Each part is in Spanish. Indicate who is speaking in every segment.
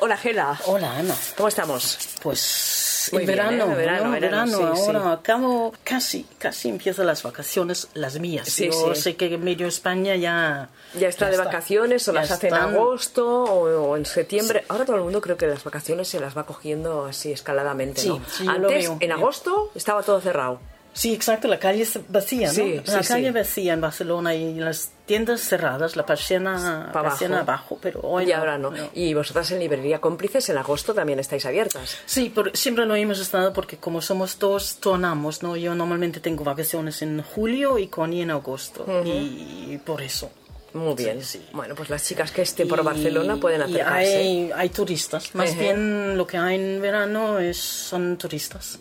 Speaker 1: Hola, Gela.
Speaker 2: Hola, Ana.
Speaker 1: ¿Cómo estamos?
Speaker 2: Pues
Speaker 1: Muy
Speaker 2: el
Speaker 1: bien,
Speaker 2: verano,
Speaker 1: ¿eh? Verano,
Speaker 2: ¿no?
Speaker 1: verano, sí,
Speaker 2: ahora
Speaker 1: sí.
Speaker 2: acabo, casi, casi empiezan las vacaciones, las mías.
Speaker 1: Sí,
Speaker 2: Yo sé que en medio España ya...
Speaker 1: Ya está de vacaciones o las hace en agosto o, o en septiembre. Ahora todo el mundo creo que las vacaciones se las va cogiendo así escaladamente,
Speaker 2: Sí,
Speaker 1: ¿no? Antes,
Speaker 2: veo.
Speaker 1: en agosto, estaba todo cerrado.
Speaker 2: Sí, exacto, la calle es vacía, ¿no?
Speaker 1: Sí,
Speaker 2: la
Speaker 1: sí,
Speaker 2: calle
Speaker 1: sí.
Speaker 2: vacía en Barcelona y las tiendas cerradas, la persiana,
Speaker 1: Pa'
Speaker 2: persiana
Speaker 1: abajo.
Speaker 2: pero hoy
Speaker 1: y ahora no. Y vosotras en Librería Cómplices en agosto también estáis abiertas.
Speaker 2: Sí, por- siempre lo hemos estado porque como somos dos, tornamos, ¿no? Yo normalmente tengo vacaciones en julio y Connie en agosto. Y por eso.
Speaker 1: Muy bien.
Speaker 2: Sí, sí.
Speaker 1: Bueno, pues las chicas que estén por
Speaker 2: Y-
Speaker 1: Barcelona pueden
Speaker 2: y
Speaker 1: acercarse.
Speaker 2: hay, hay turistas. Más bien lo que hay en verano es, son turistas.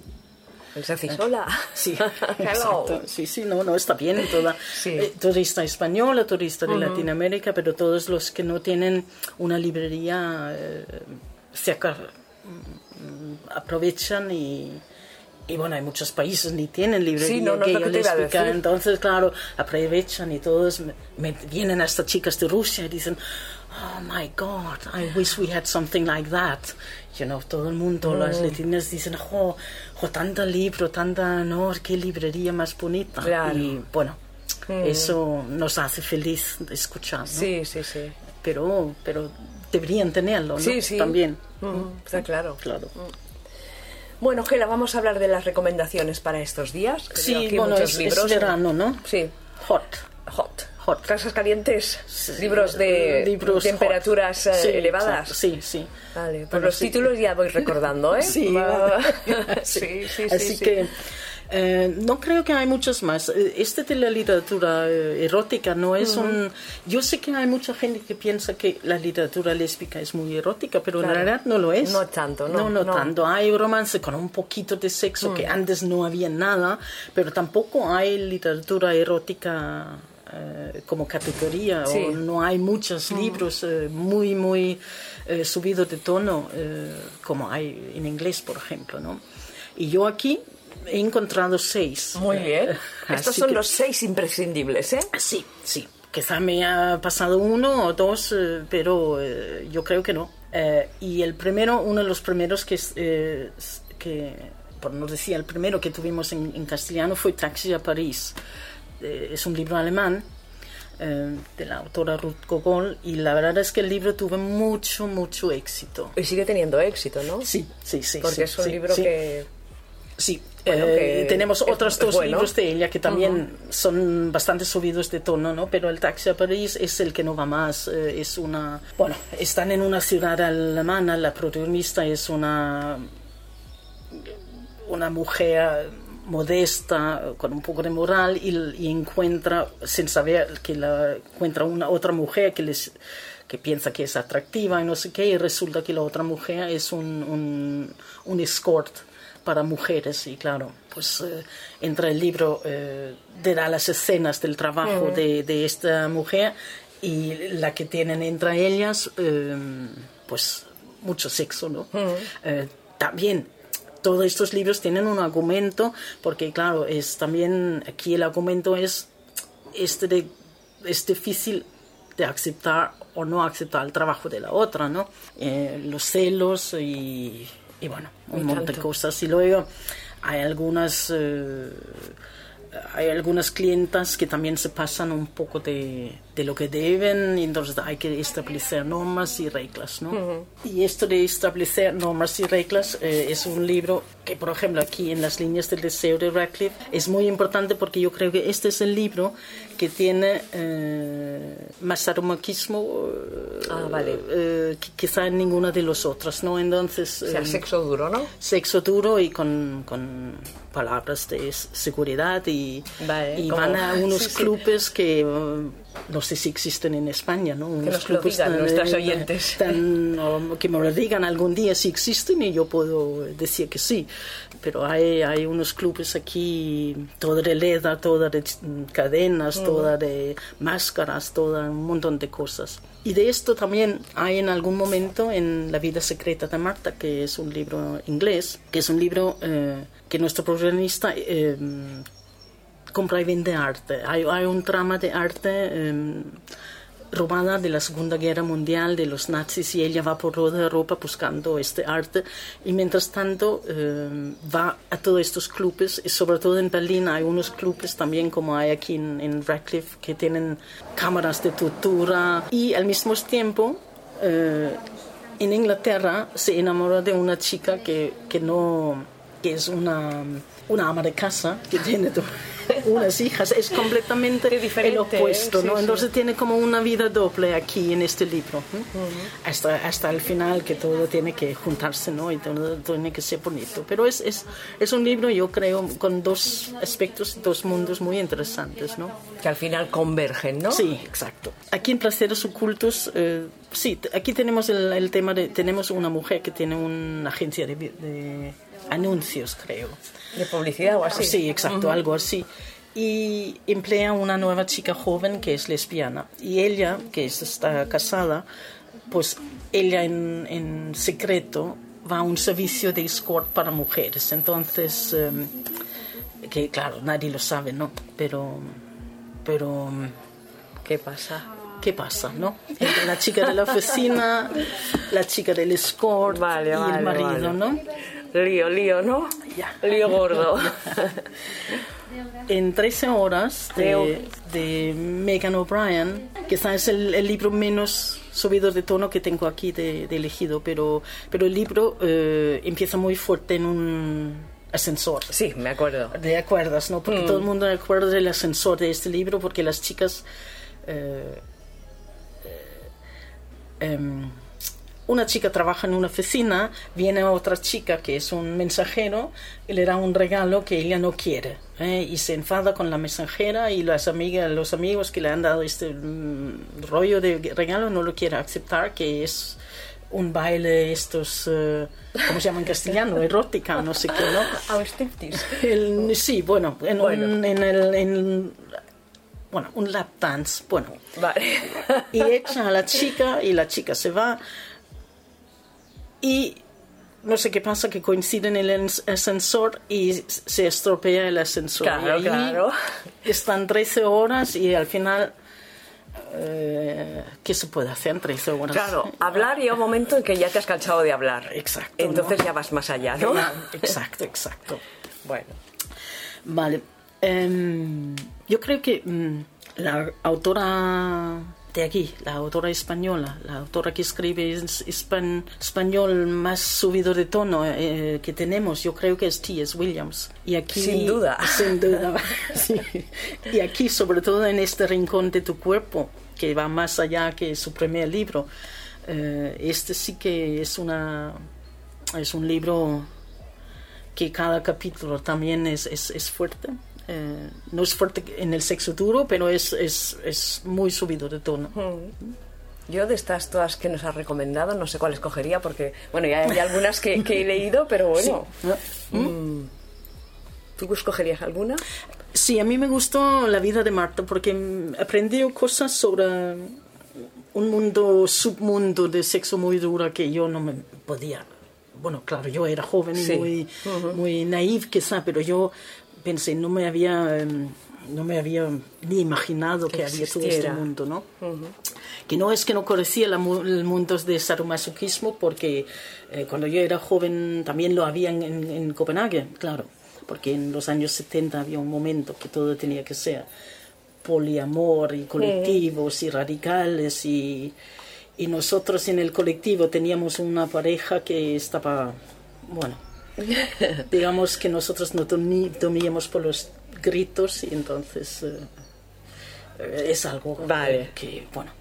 Speaker 1: Les decís, hola.
Speaker 2: Sí,
Speaker 1: Hello.
Speaker 2: exacto. Sí, sí, no, no, está bien. Toda,
Speaker 1: Sí.
Speaker 2: eh, turista española, turista de Latinoamérica, pero todos los que no tienen una librería eh, cerca mm, aprovechan y, y bueno, hay muchos países ni tienen librería
Speaker 1: Sí, no, no es
Speaker 2: que yo
Speaker 1: que te
Speaker 2: les
Speaker 1: iba a
Speaker 2: explica.
Speaker 1: decir.
Speaker 2: Entonces, claro, aprovechan y todos me, me- vienen hasta chicas de Rusia y dicen, oh my God, I wish we had something like that. You know, todo el mundo,
Speaker 1: Mm.
Speaker 2: las latinas dicen, oh, oh, tanta libro, tanta, no, qué librería más bonita.
Speaker 1: Claro. Mm.
Speaker 2: Y bueno, eso nos hace feliz de escuchar, ¿no?
Speaker 1: Sí, sí, sí.
Speaker 2: Pero, pero deberían tenerlo, ¿no?
Speaker 1: Sí, sí.
Speaker 2: También.
Speaker 1: Mm, está claro.
Speaker 2: Claro.
Speaker 1: Bueno, Gela, vamos a hablar de las recomendaciones para estos días. que
Speaker 2: Sí, bueno, es,
Speaker 1: libros.
Speaker 2: es verano, ¿no?
Speaker 1: Sí,
Speaker 2: Hot.
Speaker 1: hot.
Speaker 2: Hot.
Speaker 1: Casas calientes, libros de
Speaker 2: Libros
Speaker 1: temperaturas
Speaker 2: Sí,
Speaker 1: elevadas.
Speaker 2: Sí, sí.
Speaker 1: Vale,
Speaker 2: Bueno,
Speaker 1: los
Speaker 2: sí.
Speaker 1: títulos ya voy recordando, ¿eh?
Speaker 2: Sí,
Speaker 1: Va-
Speaker 2: sí.
Speaker 1: sí, sí, sí,
Speaker 2: Así
Speaker 1: sí.
Speaker 2: que eh, no creo que hay muchos más. Eh, Este de la literatura eh, erótica no es un... Yo sé que hay mucha gente que piensa que la literatura lésbica es muy erótica, pero
Speaker 1: Claro.
Speaker 2: en realidad no lo es.
Speaker 1: No tanto, no,
Speaker 2: No, no,
Speaker 1: no.
Speaker 2: tanto. Hay romance con un poquito de sexo que antes no había nada, pero tampoco hay literatura erótica eh, como categoría
Speaker 1: Sí.
Speaker 2: o no hay muchos libros eh, muy, muy eh, subidos de tono eh, como hay en inglés, por ejemplo, ¿no? Y yo aquí he encontrado seis.
Speaker 1: Muy bien. Estos son
Speaker 2: que-
Speaker 1: los seis imprescindibles, ¿eh?
Speaker 2: Sí, sí. Quizá me ha pasado uno o dos, pero yo creo que no. Y el primero, uno de los primeros que, que por no decir el primero que tuvimos en, en castellano fue Taxi a París. Eh, es un libro alemán eh, de la autora Ruth Gogol y la verdad es que el libro tuvo mucho, mucho éxito.
Speaker 1: Y sigue teniendo éxito, ¿no?
Speaker 2: Sí, sí, sí.
Speaker 1: Porque
Speaker 2: sí,
Speaker 1: es un
Speaker 2: sí,
Speaker 1: libro
Speaker 2: sí.
Speaker 1: que...
Speaker 2: Sí,
Speaker 1: Bueno,
Speaker 2: eh, tenemos otros dos
Speaker 1: bueno.
Speaker 2: libros de ella que también son bastante subidos de tono, ¿no? Pero el Taxi a París es el que no va más. eh, es una. Bueno, están en una ciudad alemana, la protagonista es una. una mujer modesta, con un poco de moral, y, y encuentra, sin saber que la encuentra una otra mujer que les que piensa que es atractiva y no sé qué, y resulta que la otra mujer es un, un, un escort para mujeres. Y claro, pues eh, entra el libro, eh, te da las escenas del trabajo de, de esta mujer y la que tienen entre ellas, eh, pues mucho sexo, ¿no? Eh, también todos estos libros tienen un argumento porque claro, es también aquí el argumento es este de, es difícil de aceptar o no aceptar el trabajo de la otra, ¿no? Eh, los celos y, y bueno, un montón de cosas. Y luego hay algunas, eh, hay algunas clientas que también se pasan un poco de, de lo que deben y entonces hay que establecer normas y reglas, ¿no? Y esto de establecer normas y reglas eh, es un libro que, por ejemplo, aquí en las líneas del deseo de Radcliffe es muy importante porque yo creo que este es el libro que tiene eh, más sadomaquismo eh,
Speaker 1: Ah, vale.
Speaker 2: eh, que quizá en ninguna de los otros, ¿no? Entonces...
Speaker 1: O sea,
Speaker 2: eh,
Speaker 1: sexo duro, ¿no?
Speaker 2: sexo duro y con, con palabras de seguridad y,
Speaker 1: Vale,
Speaker 2: y van a unos
Speaker 1: sí, sí.
Speaker 2: clubes que eh, no sé si existen en España, ¿no? Unos
Speaker 1: nos lo digan
Speaker 2: tan-
Speaker 1: nuestras oyentes.
Speaker 2: tan, que me lo digan algún día si existen y yo puedo decir que sí. Pero hay, hay unos clubes aquí, todo de leda, todo de cadenas, todo de máscaras, todo un montón de cosas. Y de esto también hay en algún momento en La vida secreta de Marta, que es un libro inglés, que es un libro eh, que nuestro protagonista eh, compra y vende arte. Hay, un trama de arte eh, robada de la Segunda Guerra Mundial de los nazis y ella va por toda Europa buscando este arte y mientras tanto eh, va a todos estos clubes y sobre todo en Berlín hay unos clubes también como hay aquí en, en Radcliffe que tienen cámaras de tortura y al mismo tiempo eh, en Inglaterra se enamora de una chica que, que no que es una, una ama de casa que tiene unas hijas, es completamente el opuesto, ¿no? Entonces tiene como una vida doble aquí en este libro, hasta, hasta el final que todo tiene que juntarse, ¿no? Y todo tiene que ser bonito. Pero es, es, es un libro, yo creo, con dos aspectos, dos mundos muy interesantes, ¿no?
Speaker 1: Que al final convergen, ¿no?
Speaker 2: Sí, exacto. Aquí en Placeres Ocultos, eh, sí, aquí tenemos el, el, tema de, tenemos una mujer que tiene una agencia de, de anuncios, creo.
Speaker 1: ¿De publicidad o así?
Speaker 2: Sí, exacto, algo así. Y emplea una nueva chica joven que es lesbiana. Y ella, que está casada, pues ella en, en secreto va a un servicio de escort para mujeres. Entonces, um, que claro, nadie lo sabe, ¿no? Pero, pero...
Speaker 1: ¿Qué pasa?
Speaker 2: ¿Qué pasa, no? Entre la chica de la oficina, la chica del escort
Speaker 1: vale,
Speaker 2: y
Speaker 1: vale,
Speaker 2: el marido,
Speaker 1: vale.
Speaker 2: ¿no?
Speaker 1: Lío, lío, ¿no?
Speaker 2: Ya.
Speaker 1: Lío gordo.
Speaker 2: en 13 horas de, de Megan O'Brien, quizás es el, el, libro menos subido de tono que tengo aquí de, de elegido, pero, pero el libro eh, empieza muy fuerte en un ascensor.
Speaker 1: Sí, me acuerdo.
Speaker 2: ¿De acuerdas, no? Porque
Speaker 1: Mm.
Speaker 2: todo el mundo recuerda del ascensor de este libro porque las chicas... eh, eh, em, una chica trabaja en una oficina, viene otra chica que es un mensajero y le da un regalo que ella no quiere. ¿eh? Y se enfada con la mensajera y las amigas, los amigos que le han dado este mm, rollo de regalo no lo quiere aceptar, que es un baile estos, eh, ¿cómo se llama en castellano? Erótica, no sé qué, ¿no? El- sí, bueno, en,
Speaker 1: Bueno.
Speaker 2: un- en el... en- bueno, un lap dance, bueno,
Speaker 1: Vale.
Speaker 2: y echa a la chica y la chica se va y no sé qué pasa que coinciden en el as- ascensor y se estropea el ascensor
Speaker 1: Claro,
Speaker 2: y
Speaker 1: claro.
Speaker 2: están 13 horas y al final eh, ¿qué se puede hacer en 13 horas?
Speaker 1: Claro, hablar llega un momento en que ya te has cansado de hablar.
Speaker 2: Exacto,
Speaker 1: Entonces
Speaker 2: ¿no?
Speaker 1: ya vas más allá, ¿no?
Speaker 2: exacto exacto
Speaker 1: Bueno.
Speaker 2: Vale. Em, yo creo que mm, la autora de aquí, la autora española, la autora que escribe es- español más subido de tono eh, que tenemos, yo creo que es T.S. Williams. Y aquí,
Speaker 1: Sin duda.
Speaker 2: Sin duda. sí. Y aquí, sobre todo en este rincón de tu cuerpo, que va más allá que su primer libro, eh, este sí que es una es un libro que cada capítulo también es, es, es fuerte. Eh, no es fuerte en el sexo duro, pero es, es, es muy subido de tono.
Speaker 1: Yo de estas todas que nos has recomendado, no sé cuál escogería porque, bueno, ya hay algunas que, que he leído, pero bueno.
Speaker 2: ¿No?
Speaker 1: ¿Tú escogerías alguna?
Speaker 2: Sí, a mí me gustó la vida de Marta porque mm, aprendió cosas sobre un mundo, submundo de sexo muy duro que yo no me podía. Bueno, claro, yo era joven y
Speaker 1: Sí.
Speaker 2: muy, muy naive quizá, pero yo pensé, no me había, em, no me había ni imaginado que,
Speaker 1: Que
Speaker 2: había todo este mundo, ¿no? Que no es que no conocía el mundo de sadomasoquismo porque eh, cuando yo era joven también lo había en, en, en Copenhague, claro, porque en los años 70 había un momento que todo tenía que ser poliamor y colectivos y radicales y, y nosotros en el colectivo teníamos una pareja que estaba, bueno, digamos que nosotros no dormí- dormíamos por los gritos y entonces eh, eh, es algo
Speaker 1: Vale.
Speaker 2: que, bueno,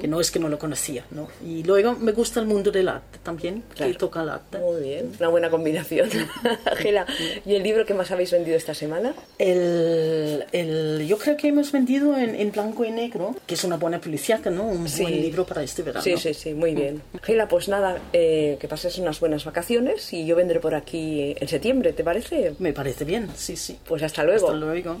Speaker 2: que no es que no lo conocía, ¿no? Y luego me gusta el mundo del arte también,
Speaker 1: Claro.
Speaker 2: que toca el arte.
Speaker 1: Muy bien, una buena combinación. Ángela, ¿y el libro que más habéis vendido esta semana?
Speaker 2: El, el- yo creo que hemos vendido en, en blanco y negro, que es una buena policíaca, ¿no? Un
Speaker 1: Sí.
Speaker 2: buen libro para este verano.
Speaker 1: Sí, sí, sí, muy bien. Ángela, pues nada, eh, que pases unas buenas vacaciones y yo vendré por aquí en septiembre, ¿te parece?
Speaker 2: Me parece bien, sí, sí.
Speaker 1: Pues hasta luego.
Speaker 2: Hasta luego.